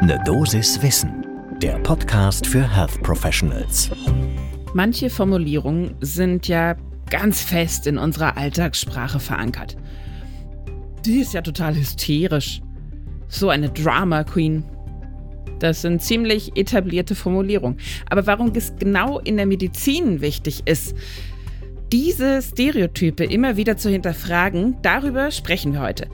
Ne Dosis Wissen, der Podcast für Health Professionals. Manche Formulierungen sind ja ganz fest in unserer Alltagssprache verankert. Die ist ja total hysterisch. So eine Drama Queen. Das sind ziemlich etablierte Formulierungen. Aber warum es genau in der Medizin wichtig ist, diese Stereotype immer wieder zu hinterfragen, darüber sprechen wir heute.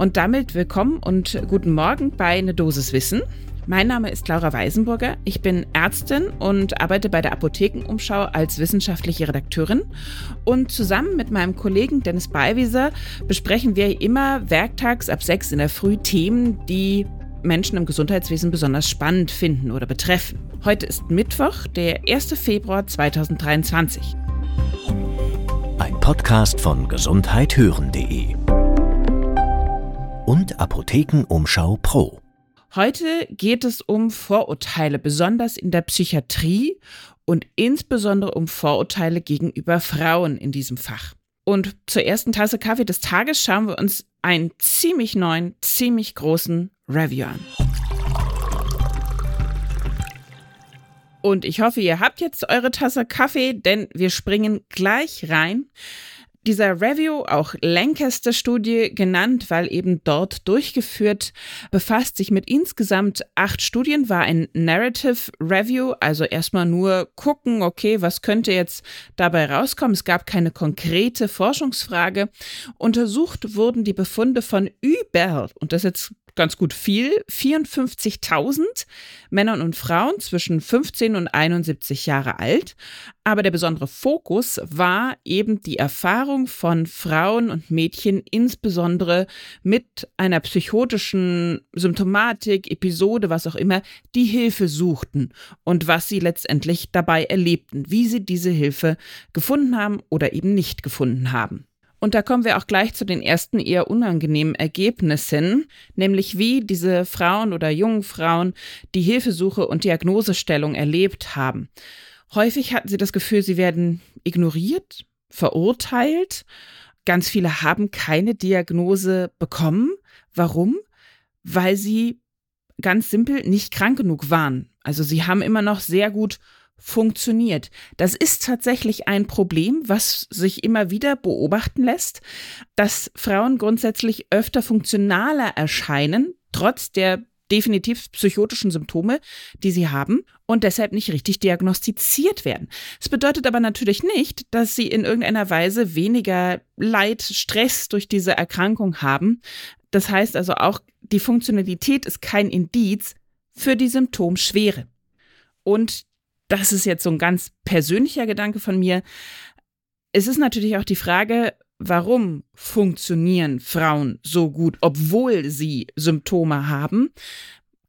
Und damit willkommen und guten Morgen bei Eine Dosis Wissen. Mein Name ist Laura Weisenburger. Ich bin Ärztin und arbeite bei der Apothekenumschau als wissenschaftliche Redakteurin. Und zusammen mit meinem Kollegen Dennis Beiwieser besprechen wir immer werktags ab sechs in der Früh Themen, die Menschen im Gesundheitswesen besonders spannend finden oder betreffen. Heute ist Mittwoch, der 1. Februar 2023. Ein Podcast von gesundheithören.de und Apothekenumschau Pro. Heute geht es um Vorurteile, besonders in der Psychiatrie und insbesondere um Vorurteile gegenüber Frauen in diesem Fach. Und zur ersten Tasse Kaffee des Tages schauen wir uns einen ziemlich neuen, ziemlich großen Review an. Und ich hoffe, ihr habt jetzt eure Tasse Kaffee, denn wir springen gleich rein. Dieser Review, auch Lancaster-Studie genannt, weil eben dort durchgeführt, befasst sich mit insgesamt acht Studien, war ein Narrative Review, also erstmal nur gucken, okay, was könnte jetzt dabei rauskommen. Es gab keine konkrete Forschungsfrage. Untersucht wurden die Befunde von über, und das jetzt ganz gut viel, 54.000 Männern und Frauen zwischen 15 und 71 Jahre alt. Aber der besondere Fokus war eben die Erfahrung von Frauen und Mädchen, insbesondere mit einer psychotischen Symptomatik, Episode, was auch immer, die Hilfe suchten und was sie letztendlich dabei erlebten, wie sie diese Hilfe gefunden haben oder eben nicht gefunden haben. Und da kommen wir auch gleich zu den ersten eher unangenehmen Ergebnissen, nämlich wie diese Frauen oder jungen Frauen die Hilfesuche und Diagnosestellung erlebt haben. Häufig hatten sie das Gefühl, sie werden ignoriert, verurteilt. Ganz viele haben keine Diagnose bekommen. Warum? Weil sie ganz simpel nicht krank genug waren. Also sie haben immer noch sehr gut funktioniert. Das ist tatsächlich ein Problem, was sich immer wieder beobachten lässt, dass Frauen grundsätzlich öfter funktionaler erscheinen, trotz der definitiv psychotischen Symptome, die sie haben und deshalb nicht richtig diagnostiziert werden. Es bedeutet aber natürlich nicht, dass sie in irgendeiner Weise weniger Leid, Stress durch diese Erkrankung haben. Das heißt also auch, die Funktionalität ist kein Indiz für die Symptomschwere. Und das ist jetzt so ein ganz persönlicher Gedanke von mir. Es ist natürlich auch die Frage, warum funktionieren Frauen so gut, obwohl sie Symptome haben,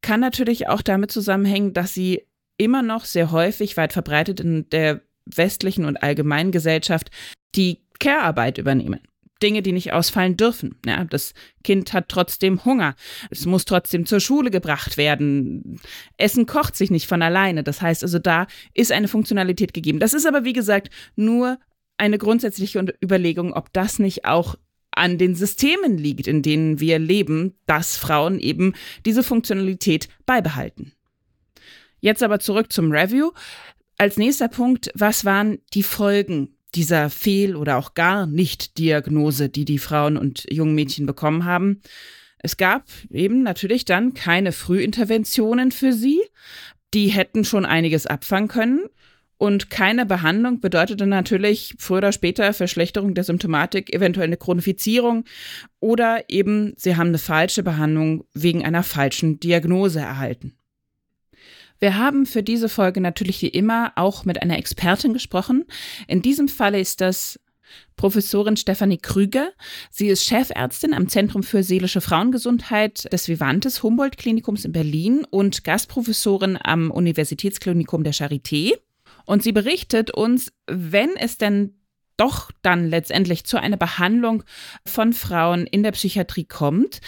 kann natürlich auch damit zusammenhängen, dass sie immer noch sehr häufig weit verbreitet in der westlichen und allgemeinen Gesellschaft die Care-Arbeit übernehmen. Dinge, die nicht ausfallen dürfen. Ja, das Kind hat trotzdem Hunger. Es muss trotzdem zur Schule gebracht werden. Essen kocht sich nicht von alleine. Das heißt also, da ist eine Funktionalität gegeben. Das ist aber, wie gesagt, nur eine grundsätzliche Überlegung, ob das nicht auch an den Systemen liegt, in denen wir leben, dass Frauen eben diese Funktionalität beibehalten. Jetzt aber zurück zum Review. Als nächster Punkt, was waren die Folgen dieser Fehl- oder auch gar Nicht-Diagnose, die die Frauen und jungen Mädchen bekommen haben. Es gab eben natürlich dann keine Frühinterventionen für sie. Die hätten schon einiges abfangen können. Und keine Behandlung bedeutete natürlich früher oder später Verschlechterung der Symptomatik, eventuell eine Chronifizierung oder eben sie haben eine falsche Behandlung wegen einer falschen Diagnose erhalten. Wir haben für diese Folge natürlich wie immer auch mit einer Expertin gesprochen. In diesem Falle ist das Professorin Stefanie Krüger. Sie ist Chefärztin am Zentrum für seelische Frauengesundheit des Vivantes Humboldt Klinikums in Berlin und Gastprofessorin am Universitätsklinikum der Charité. Und sie berichtet uns, wenn es denn doch dann letztendlich zu einer Behandlung von Frauen in der Psychiatrie kommt,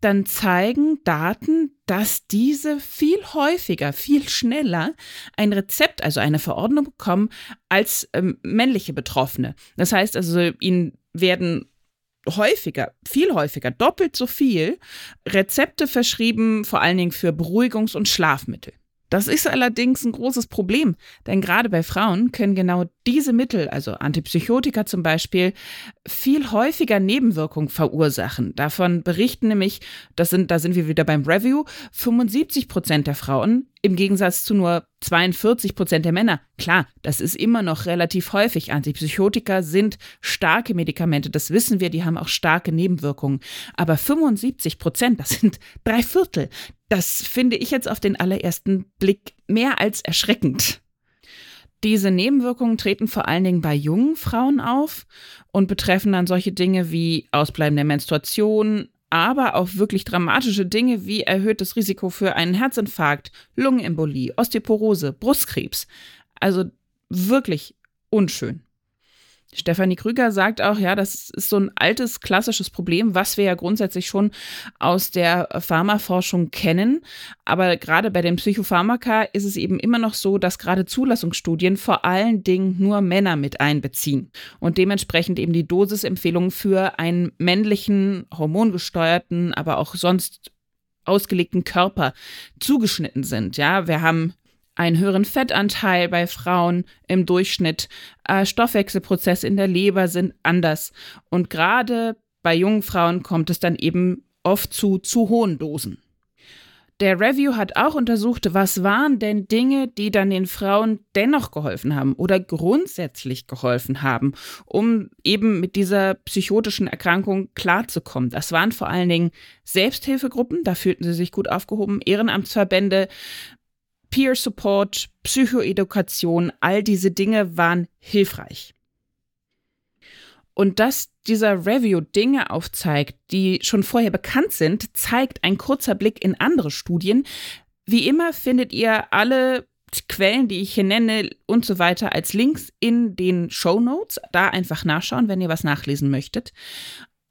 dann zeigen Daten, dass diese viel häufiger, viel schneller ein Rezept, also eine Verordnung bekommen als ähm, männliche Betroffene. Das heißt also, ihnen werden häufiger, viel häufiger, doppelt so viel Rezepte verschrieben, vor allen Dingen für Beruhigungs- und Schlafmittel. Das ist allerdings ein großes Problem, denn gerade bei Frauen können genau diese Mittel, also Antipsychotika zum Beispiel, viel häufiger Nebenwirkungen verursachen. Davon berichten nämlich, das sind, da sind wir wieder beim Review, 75 Prozent der Frauen im Gegensatz zu nur 42 Prozent der Männer. Klar, das ist immer noch relativ häufig. Antipsychotika sind starke Medikamente, das wissen wir, die haben auch starke Nebenwirkungen. Aber 75 Prozent, das sind drei Viertel. Das finde ich jetzt auf den allerersten Blick mehr als erschreckend. Diese Nebenwirkungen treten vor allen Dingen bei jungen Frauen auf und betreffen dann solche Dinge wie ausbleibende Menstruation, aber auch wirklich dramatische Dinge wie erhöhtes Risiko für einen Herzinfarkt, Lungenembolie, Osteoporose, Brustkrebs. Also wirklich unschön. Stefanie Krüger sagt auch, ja, das ist so ein altes klassisches Problem, was wir ja grundsätzlich schon aus der Pharmaforschung kennen. Aber gerade bei den Psychopharmaka ist es eben immer noch so, dass gerade Zulassungsstudien vor allen Dingen nur Männer mit einbeziehen und dementsprechend eben die Dosisempfehlungen für einen männlichen, hormongesteuerten, aber auch sonst ausgelegten Körper zugeschnitten sind. Ja, wir haben einen höheren Fettanteil bei Frauen im Durchschnitt. Äh, Stoffwechselprozesse in der Leber sind anders. Und gerade bei jungen Frauen kommt es dann eben oft zu zu hohen Dosen. Der Review hat auch untersucht, was waren denn Dinge, die dann den Frauen dennoch geholfen haben oder grundsätzlich geholfen haben, um eben mit dieser psychotischen Erkrankung klarzukommen. Das waren vor allen Dingen Selbsthilfegruppen, da fühlten sie sich gut aufgehoben, Ehrenamtsverbände, Peer Support, Psychoedukation, all diese Dinge waren hilfreich. Und dass dieser Review Dinge aufzeigt, die schon vorher bekannt sind, zeigt ein kurzer Blick in andere Studien. Wie immer findet ihr alle Quellen, die ich hier nenne und so weiter als Links in den Show Notes. Da einfach nachschauen, wenn ihr was nachlesen möchtet.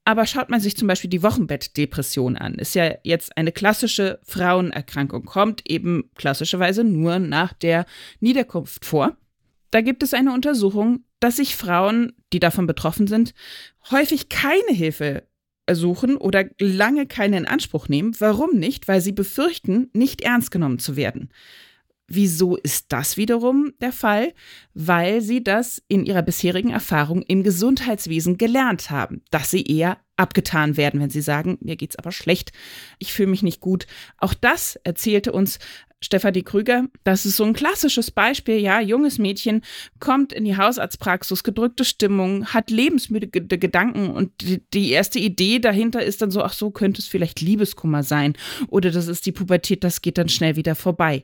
Aber schaut man sich zum Beispiel die Wochenbettdepression an, ist ja jetzt eine klassische Frauenerkrankung, kommt eben klassischerweise nur nach der Niederkunft vor. Da gibt es eine Untersuchung, dass sich Frauen, die davon betroffen sind, häufig keine Hilfe suchen oder lange keine in Anspruch nehmen. Warum nicht? Weil sie befürchten, nicht ernst genommen zu werden. Wieso ist das wiederum der Fall? Weil sie das in ihrer bisherigen Erfahrung im Gesundheitswesen gelernt haben, dass sie eher abgetan werden, wenn sie sagen, mir geht's aber schlecht, ich fühle mich nicht gut. Auch das erzählte uns Stefanie Krüger, das ist so ein klassisches Beispiel, ja, junges Mädchen kommt in die Hausarztpraxis, gedrückte Stimmung, hat lebensmüde Gedanken und die, die erste Idee dahinter ist dann so, ach so, könnte es vielleicht Liebeskummer sein oder das ist die Pubertät, das geht dann schnell wieder vorbei.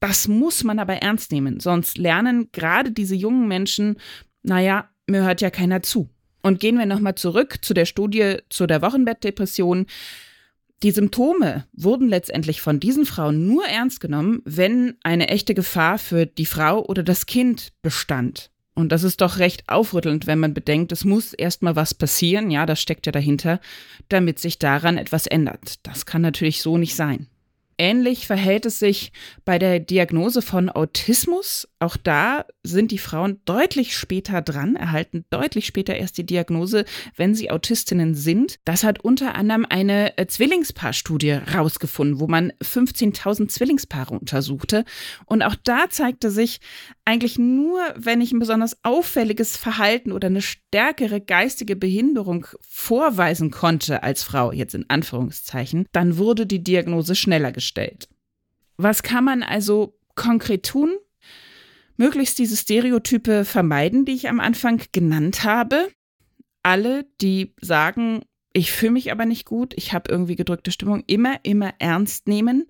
Das muss man aber ernst nehmen, sonst lernen gerade diese jungen Menschen, naja, mir hört ja keiner zu. Und gehen wir nochmal zurück zu der Studie zu der Wochenbettdepression. Die Symptome wurden letztendlich von diesen Frauen nur ernst genommen, wenn eine echte Gefahr für die Frau oder das Kind bestand. Und das ist doch recht aufrüttelnd, wenn man bedenkt, es muss erstmal was passieren, ja, das steckt ja dahinter, damit sich daran etwas ändert. Das kann natürlich so nicht sein. Ähnlich verhält es sich bei der Diagnose von Autismus. Auch da sind die Frauen deutlich später dran, erhalten deutlich später erst die Diagnose, wenn sie Autistinnen sind. Das hat unter anderem eine äh, Zwillingspaarstudie rausgefunden, wo man 15.000 Zwillingspaare untersuchte. Und auch da zeigte sich, eigentlich nur, wenn ich ein besonders auffälliges Verhalten oder eine stärkere geistige Behinderung vorweisen konnte als Frau, jetzt in Anführungszeichen, dann wurde die Diagnose schneller gestellt. Was kann man also konkret tun? Möglichst diese Stereotype vermeiden, die ich am Anfang genannt habe. Alle, die sagen, ich fühle mich aber nicht gut, ich habe irgendwie gedrückte Stimmung, immer, immer ernst nehmen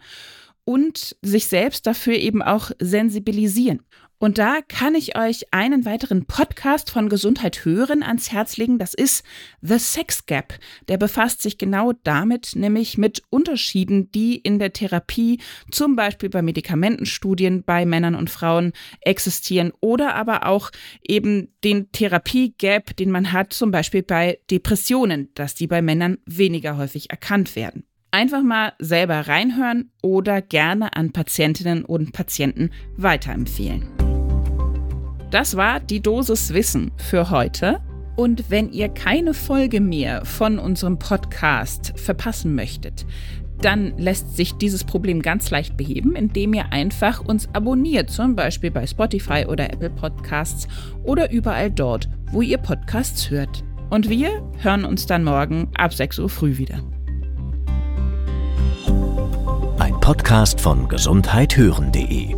und sich selbst dafür eben auch sensibilisieren. Und da kann ich euch einen weiteren Podcast von Gesundheit hören ans Herz legen. Das ist The Sex Gap. Der befasst sich genau damit, nämlich mit Unterschieden, die in der Therapie, zum Beispiel bei Medikamentenstudien bei Männern und Frauen existieren oder aber auch eben den Therapie-Gap, den man hat, zum Beispiel bei Depressionen, dass die bei Männern weniger häufig erkannt werden. Einfach mal selber reinhören oder gerne an Patientinnen und Patienten weiterempfehlen. Das war die Dosis Wissen für heute. Und wenn ihr keine Folge mehr von unserem Podcast verpassen möchtet, dann lässt sich dieses Problem ganz leicht beheben, indem ihr einfach uns abonniert, zum Beispiel bei Spotify oder Apple Podcasts oder überall dort, wo ihr Podcasts hört. Und wir hören uns dann morgen ab 6 Uhr früh wieder. Ein Podcast von gesundheithören.de